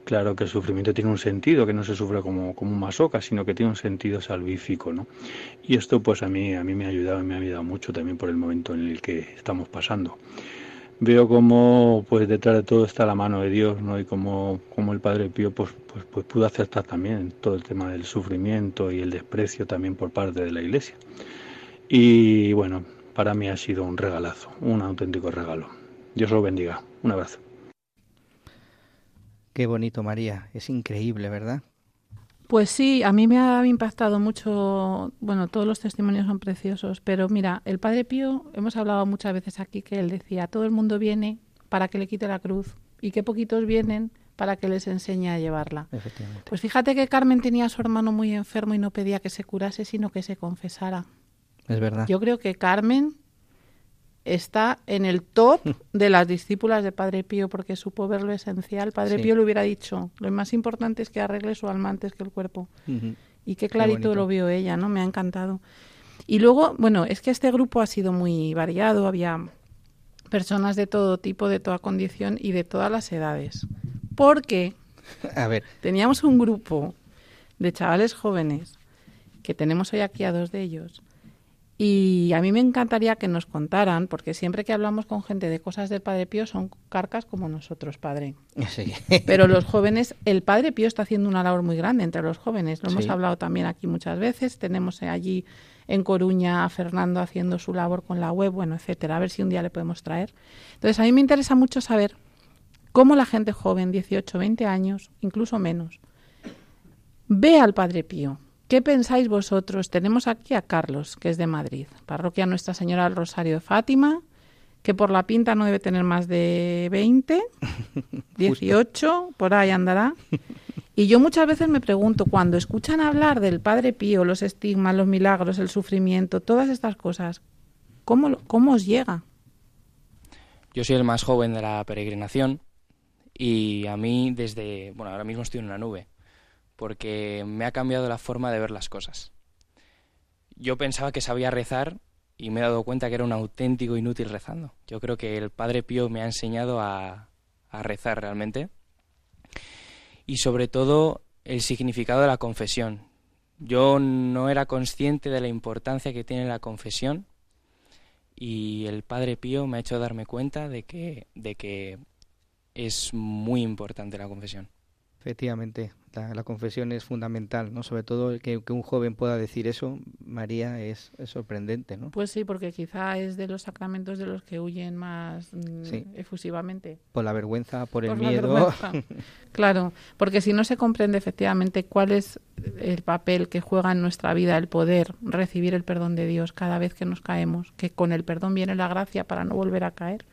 claro que el sufrimiento tiene un sentido, que no se sufre como, como un masoca, sino que tiene un sentido salvífico, ¿no? Y esto pues a mí, a mí me ha ayudado y me ha ayudado mucho también por el momento en el que estamos pasando. Veo como pues detrás de todo está la mano de Dios, ¿no? Y como, como el Padre Pío pues, pues, pues pudo aceptar también todo el tema del sufrimiento y el desprecio también por parte de la Iglesia. Y bueno, para mí ha sido un regalazo, un auténtico regalo. Dios lo bendiga. Un abrazo. Qué bonito, María. Es increíble, ¿verdad? Pues sí, a mí me ha impactado mucho, bueno, todos los testimonios son preciosos, pero mira, el Padre Pío, hemos hablado muchas veces aquí que él decía, todo el mundo viene para que le quite la cruz y que poquitos vienen para que les enseñe a llevarla. Efectivamente. Pues fíjate que Carmen tenía a su hermano muy enfermo y no pedía que se curase, sino que se confesara. Es verdad. Yo creo que Carmen está en el top de las discípulas de Padre Pío porque supo ver lo esencial. Padre Pío le hubiera dicho, lo más importante es que arregle su alma antes que el cuerpo. Y qué clarito lo vio ella, ¿no? Me ha encantado. Y luego, bueno, es que este grupo ha sido muy variado, había personas de todo tipo, de toda condición y de todas las edades. Porque a ver. teníamos un grupo de chavales jóvenes, que tenemos hoy aquí a dos de ellos, y a mí me encantaría que nos contaran, porque siempre que hablamos con gente de cosas del Padre Pío son carcas como nosotros, Padre. Sí. Pero los jóvenes, el Padre Pío está haciendo una labor muy grande entre los jóvenes. Lo hemos hablado también aquí muchas veces. Tenemos allí en Coruña a Fernando haciendo su labor con la web, bueno, etcétera. A ver si un día le podemos traer. Entonces, a mí me interesa mucho saber cómo la gente joven, 18, 20 años, incluso menos, ve al Padre Pío ¿Qué pensáis vosotros? Tenemos aquí a Carlos, que es de Madrid, parroquia Nuestra Señora del Rosario de Fátima, que por la pinta no debe tener más de 20, 18, por ahí andará. Y yo muchas veces me pregunto, cuando escuchan hablar del Padre Pío, los estigmas, los milagros, el sufrimiento, todas estas cosas, ¿cómo, cómo os llega? Yo soy el más joven de la peregrinación y a mí desde, bueno, ahora mismo estoy en una nube porque me ha cambiado la forma de ver las cosas. Yo pensaba que sabía rezar y me he dado cuenta que era un auténtico inútil rezando. Yo creo que el Padre Pío me ha enseñado a, rezar realmente y sobre todo el significado de la confesión. Yo no era consciente de la importancia que tiene la confesión y el Padre Pío me ha hecho darme cuenta de que, de que es muy importante la confesión. Efectivamente, la, confesión es fundamental, ¿no? Sobre todo que, un joven pueda decir eso, María, es, sorprendente, ¿no? Pues sí, porque quizá es de los sacramentos de los que huyen más mm, efusivamente. Por la vergüenza, por el miedo. claro, porque si no se comprende efectivamente cuál es el papel que juega en nuestra vida el poder recibir el perdón de Dios cada vez que nos caemos, que con el perdón viene la gracia para no volver a caer.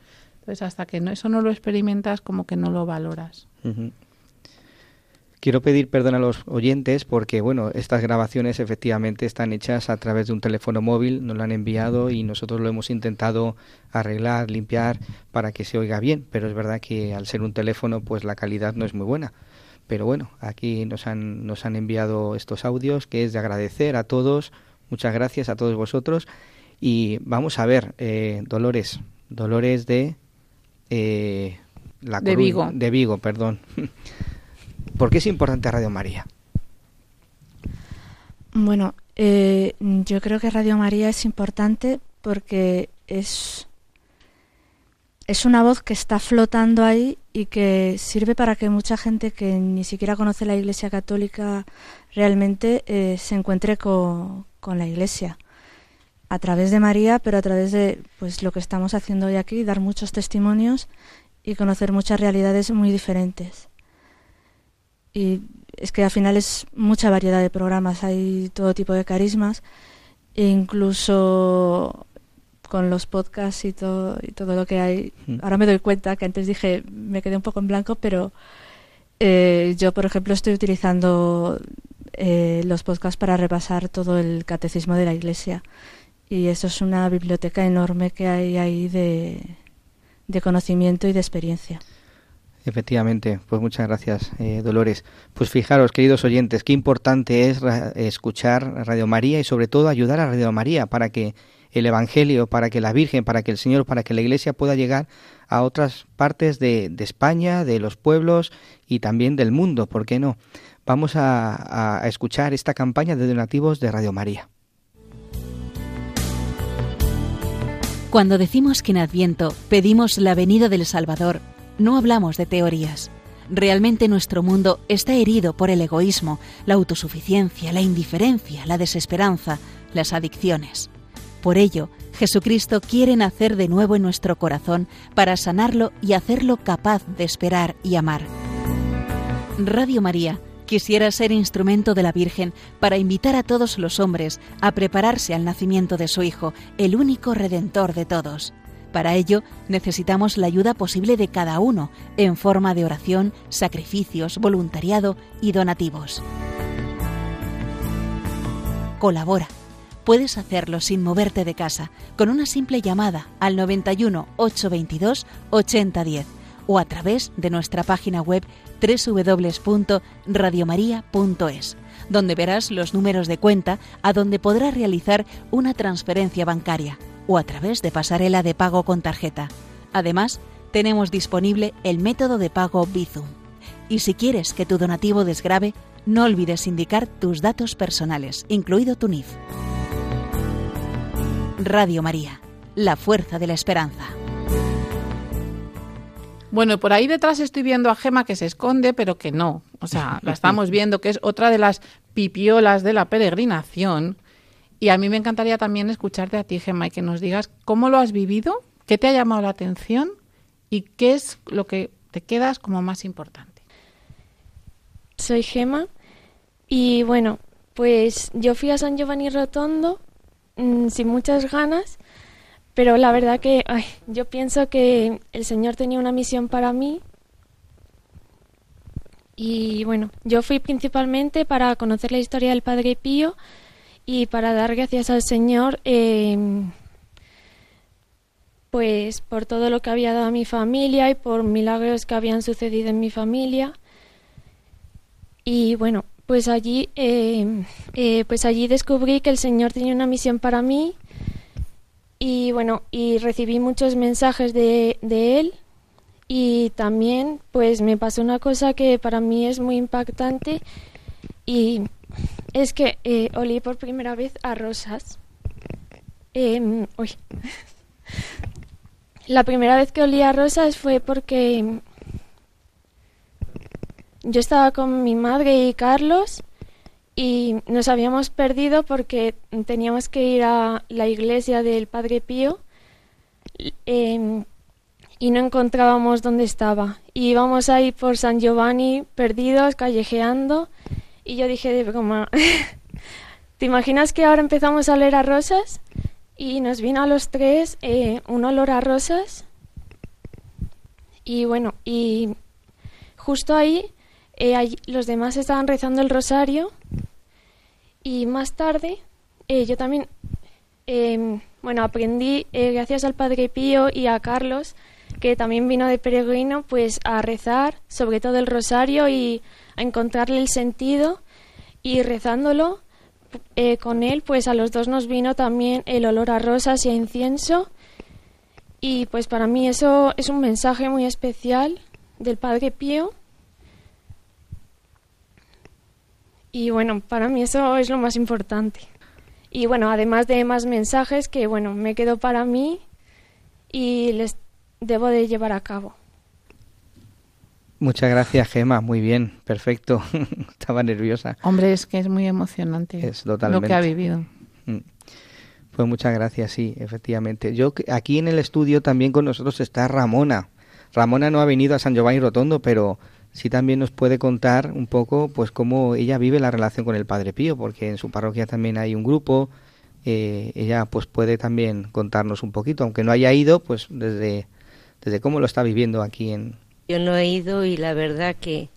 Entonces, hasta que no, eso no lo experimentas, como que no lo valoras. Quiero pedir perdón a los oyentes porque, bueno, estas grabaciones efectivamente están hechas a través de un teléfono móvil, nos lo han enviado y nosotros lo hemos intentado arreglar, limpiar para que se oiga bien, pero es verdad que al ser un teléfono pues la calidad no es muy buena. Pero bueno, aquí nos han, nos han enviado estos audios que es de agradecer a todos, muchas gracias a todos vosotros y vamos a ver, eh, Dolores, Dolores de... Eh, la de Vigo. De Vigo, perdón. ¿Por qué es importante Radio María? Bueno, Eh, yo creo que Radio María es importante porque es, es una voz que está flotando ahí y que sirve para que mucha gente que ni siquiera conoce la Iglesia Católica realmente eh, se encuentre con, con la Iglesia a través de María, pero a través de pues lo que estamos haciendo hoy aquí, dar muchos testimonios y conocer muchas realidades muy diferentes. Y es que al final es mucha variedad de programas, hay todo tipo de carismas, e incluso con los podcasts y todo, y todo lo que hay. Mm. Ahora me doy cuenta que antes dije, me quedé un poco en blanco, pero eh, yo, por ejemplo, estoy utilizando eh, los podcasts para repasar todo el catecismo de la Iglesia. Y eso es una biblioteca enorme que hay ahí de, de conocimiento y de experiencia. Efectivamente, pues muchas gracias, eh, Dolores. Pues fijaros, queridos oyentes, qué importante es escuchar Radio María y sobre todo ayudar a Radio María para que el Evangelio, para que la Virgen, para que el Señor, para que la Iglesia pueda llegar a otras partes de, de España, de los pueblos y también del mundo, ¿por qué no? Vamos a, a escuchar esta campaña de donativos de Radio María. Cuando decimos que en Adviento pedimos la venida del Salvador, no hablamos de teorías. Realmente nuestro mundo está herido por el egoísmo, la autosuficiencia, la indiferencia, la desesperanza, las adicciones. Por ello, Jesucristo quiere nacer de nuevo en nuestro corazón para sanarlo y hacerlo capaz de esperar y amar. Radio María quisiera ser instrumento de la Virgen para invitar a todos los hombres a prepararse al nacimiento de su Hijo, el único Redentor de todos. Para ello necesitamos la ayuda posible de cada uno en forma de oración, sacrificios, voluntariado y donativos. Colabora. Puedes hacerlo sin moverte de casa, con una simple llamada al 91 822 8010 o a través de nuestra página web www.radiomaria.es, donde verás los números de cuenta a donde podrás realizar una transferencia bancaria o a través de pasarela de pago con tarjeta. Además, tenemos disponible el método de pago Bizum. Y si quieres que tu donativo desgrabe, no olvides indicar tus datos personales, incluido tu NIF. Radio María, la fuerza de la esperanza. Bueno, por ahí detrás estoy viendo a Gema que se esconde, pero que no. O sea, la estamos viendo, que es otra de las pipiolas de la peregrinación. Y a mí me encantaría también escucharte a ti, Gema, y que nos digas cómo lo has vivido, qué te ha llamado la atención y qué es lo que te quedas como más importante. Soy Gema y bueno, pues yo fui a San Giovanni Rotondo mm, sin muchas ganas, pero la verdad que ay, yo pienso que el Señor tenía una misión para mí y bueno, yo fui principalmente para conocer la historia del Padre Pío y para dar gracias al Señor eh, pues por todo lo que había dado a mi familia y por milagros que habían sucedido en mi familia. Y bueno, pues allí, eh, eh, pues allí descubrí que el Señor tenía una misión para mí. Y bueno, y recibí muchos mensajes de, de Él. Y también pues me pasó una cosa que para mí es muy impactante. Y es que eh, olí por primera vez a rosas. Em, uy. La primera vez que olí a rosas fue porque yo estaba con mi madre y Carlos y nos habíamos perdido porque teníamos que ir a la iglesia del Padre Pío eh, y no encontrábamos dónde estaba. Y íbamos ahí por San Giovanni perdidos, callejeando y yo dije de broma, ¿te imaginas que ahora empezamos a leer a rosas? Y nos vino a los tres eh, un olor a rosas. Y bueno, y justo ahí eh, allí- los demás estaban rezando el rosario y más tarde eh, yo también, bueno, aprendí gracias al Padre Pío y a Carlos, que también vino de peregrino, pues a rezar sobre todo el rosario y a encontrarle el sentido y rezándolo eh, con él, pues a los dos nos vino también el olor a rosas y a incienso y pues para mí eso es un mensaje muy especial del Padre Pío. Y bueno, para mí eso es lo más importante. Y bueno, además de más mensajes que bueno, me quedo para mí y les debo de llevar a cabo. Muchas gracias, Gema. Muy bien, perfecto. Estaba nerviosa. Hombre, es que es muy emocionante Es totalmente. lo que ha vivido. Mm. Pues muchas gracias, sí, efectivamente. Yo aquí en el estudio también con nosotros está Ramona. Ramona no ha venido a San Giovanni Rotondo, pero sí también nos puede contar un poco, pues cómo ella vive la relación con el Padre Pío, porque en su parroquia también hay un grupo. Eh, ella pues puede también contarnos un poquito, aunque no haya ido, pues desde desde cómo lo está viviendo aquí en. Yo no he ido y la verdad que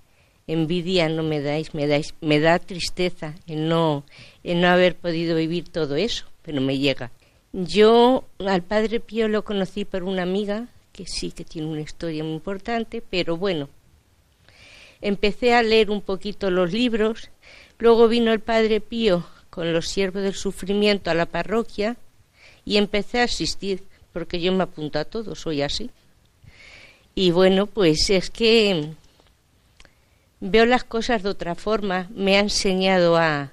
envidia no me dais, me dais, me da tristeza en no en no haber podido vivir todo eso pero me llega. Yo al Padre Pío lo conocí por una amiga, que sí que tiene una historia muy importante, pero bueno, empecé a leer un poquito los libros, luego vino el Padre Pío con los siervos del sufrimiento a la parroquia y empecé a asistir, porque yo me apunto a todo, soy así. Y bueno, pues es que veo las cosas de otra forma, me ha enseñado a,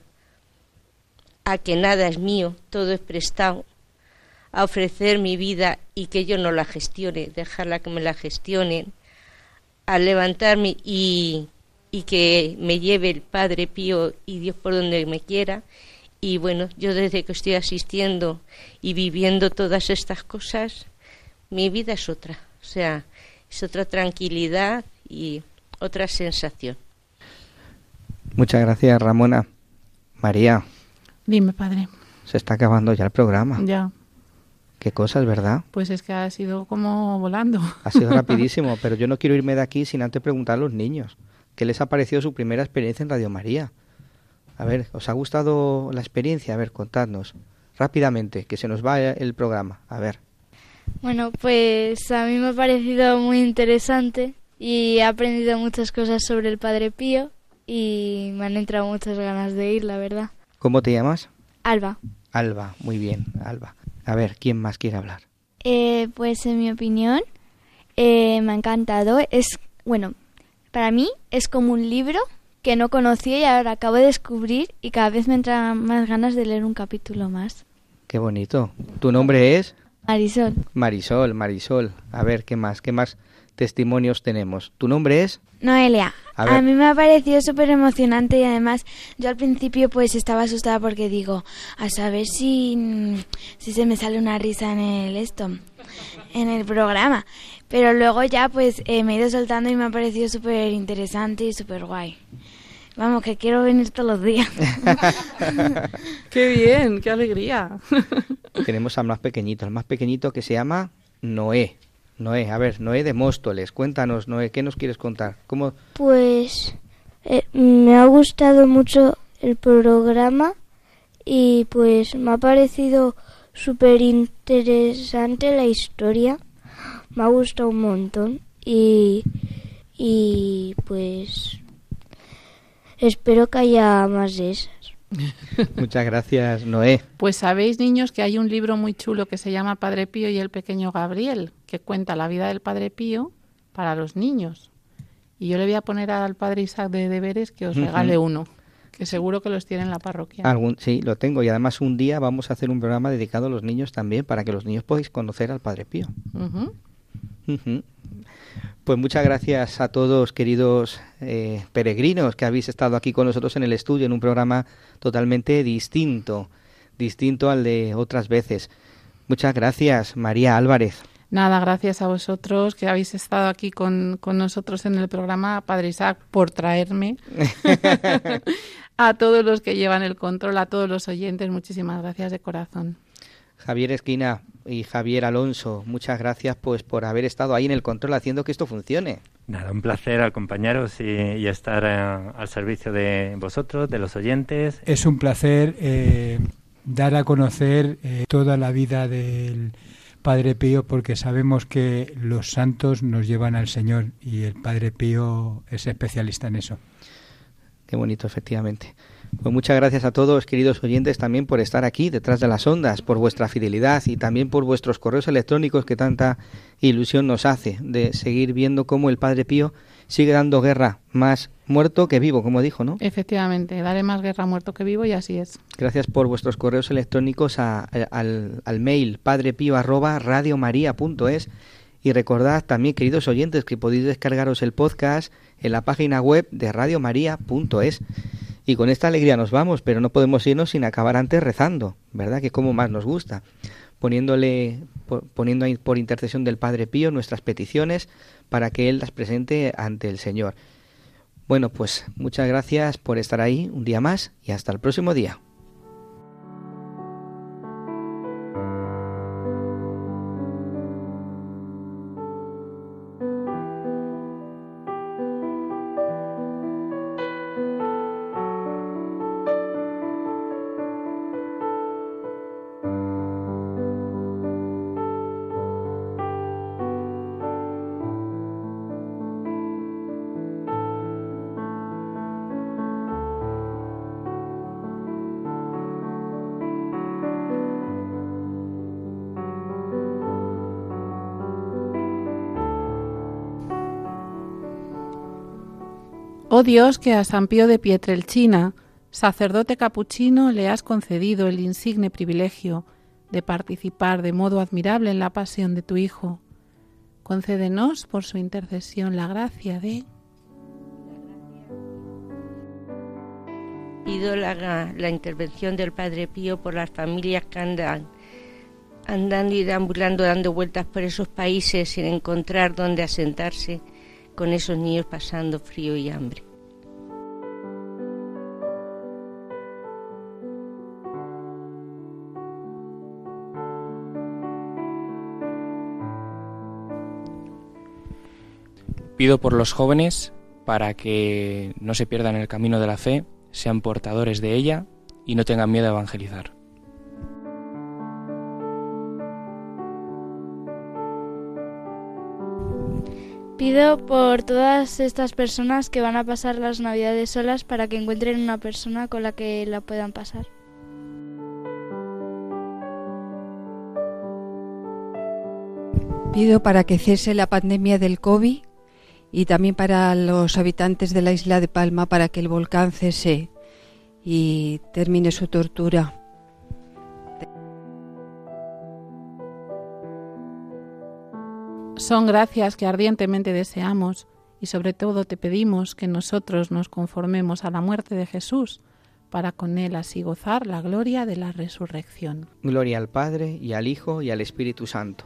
a que nada es mío, todo es prestado, a ofrecer mi vida y que yo no la gestione, dejarla que me la gestionen, a levantarme y, y que me lleve el Padre Pío y Dios por donde me quiera. Y bueno, yo desde que estoy asistiendo y viviendo todas estas cosas, mi vida es otra, o sea, es otra tranquilidad y otra sensación. Muchas gracias, Ramona. María, Dime, padre. se está acabando ya el programa. Ya, Qué cosas, ¿verdad? pues es que ha sido como volando. Ha sido rapidísimo, pero yo no quiero irme de aquí sin antes preguntar a los niños. ¿Qué les ha parecido su primera experiencia en Radio María? A ver, ¿os ha gustado la experiencia? A ver, contadnos. Rápidamente, que se nos va el programa. A ver. Bueno, pues a mí me ha parecido muy interesante y he aprendido muchas cosas sobre el Padre Pío y me han entrado muchas ganas de ir, la verdad. ¿Cómo te llamas? Alba. Alba, muy bien, Alba. A ver, ¿quién más quiere hablar? Eh, pues en mi opinión eh, me ha encantado. Es, bueno, para mí es como un libro que no conocía y ahora acabo de descubrir y cada vez me entran más ganas de leer un capítulo más. Qué bonito. ¿Tu nombre es? Marisol. Marisol, Marisol. A ver, ¿qué más? ¿Qué más testimonios tenemos? ¿Tu nombre es? Noelia, A a, mí me ha parecido súper emocionante y además yo al principio pues estaba asustada porque digo, a saber si, si se me sale una risa en el esto, en el programa. Pero luego ya pues eh, me he ido soltando y me ha parecido súper interesante y súper guay. Vamos, que quiero venir todos los días. ¡Qué bien! ¡Qué alegría! Tenemos al más pequeñito, al más pequeñito que se llama Noé. Noé, a ver, Noé de Móstoles. Cuéntanos, Noé, ¿qué nos quieres contar? ¿Cómo? Pues eh, me ha gustado mucho el programa y pues me ha parecido súper interesante la historia. Me ha gustado un montón y, y pues espero que haya más de esas. Muchas gracias, Noé. Pues sabéis, niños, que hay un libro muy chulo que se llama Padre Pío y el pequeño Gabriel, que cuenta la vida del Padre Pío para los niños. Y yo le voy a poner al Padre Isaac de deberes que os regale uno, que seguro que los tiene en la parroquia. Algún, sí, lo tengo. Y además un día vamos a hacer un programa dedicado a los niños también, para que los niños podáis conocer al Padre Pío. Ujú. Ujú. Pues muchas gracias a todos, queridos eh, peregrinos, que habéis estado aquí con nosotros en el estudio, en un programa totalmente distinto, distinto al de otras veces. Muchas gracias, María Álvarez. Nada, gracias a vosotros que habéis estado aquí con, con nosotros en el programa, Padre Isaac, por traerme. a todos los que llevan el control, a todos los oyentes, muchísimas gracias de corazón. Javier Esquina y Javier Alonso, muchas gracias pues por haber estado ahí en el control haciendo que esto funcione. Nada, un placer acompañaros y, y estar eh, al servicio de vosotros, de los oyentes. Es un placer eh, dar a conocer eh, toda la vida del Padre Pío porque sabemos que los santos nos llevan al Señor y el Padre Pío es especialista en eso. Qué bonito, efectivamente. Pues muchas gracias a todos, queridos oyentes, también por estar aquí detrás de las ondas, por vuestra fidelidad y también por vuestros correos electrónicos que tanta ilusión nos hace de seguir viendo cómo el Padre Pío sigue dando guerra más muerto que vivo, como dijo, ¿no? Efectivamente, daré más guerra muerto que vivo y así es. Gracias por vuestros correos electrónicos al, al, mail padrepío arroba radiomaria.es y recordad también, queridos oyentes, que podéis descargaros el podcast en la página web de radiomaria.es. Y con esta alegría nos vamos, pero no podemos irnos sin acabar antes rezando, ¿verdad? Que como más nos gusta. Poniéndole, poniendo por intercesión del Padre Pío nuestras peticiones para que Él las presente ante el Señor. Bueno, pues muchas gracias por estar ahí un día más y hasta el próximo día. Oh Dios, que a San Pío de Pietrelchina, sacerdote capuchino, le has concedido el insigne privilegio de participar de modo admirable en la pasión de tu Hijo. Concédenos por su intercesión la gracia de... Pido la, intervención del Padre Pío por las familias que andan andando y deambulando, dando vueltas por esos países sin encontrar dónde asentarse, con esos niños pasando frío y hambre. Pido por los jóvenes para que no se pierdan el camino de la fe, sean portadores de ella y no tengan miedo a evangelizar. Pido por todas estas personas que van a pasar las navidades solas para que encuentren una persona con la que la puedan pasar. Pido para que cese la pandemia del COVID y también para los habitantes de la isla de Palma para que el volcán cese y termine su tortura. Son gracias que ardientemente deseamos y sobre todo te pedimos que nosotros nos conformemos a la muerte de Jesús para con él así gozar la gloria de la resurrección. Gloria al Padre y al Hijo y al Espíritu Santo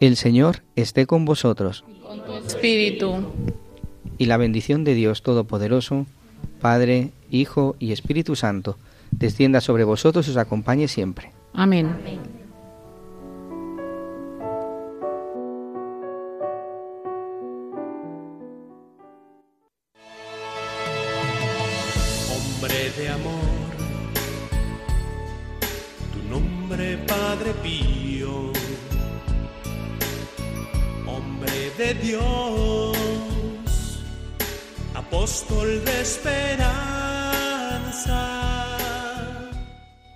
El Señor esté con vosotros. Con tu espíritu. Y la bendición de Dios Todopoderoso, Padre, Hijo y Espíritu Santo, descienda sobre vosotros y os acompañe siempre. Amén.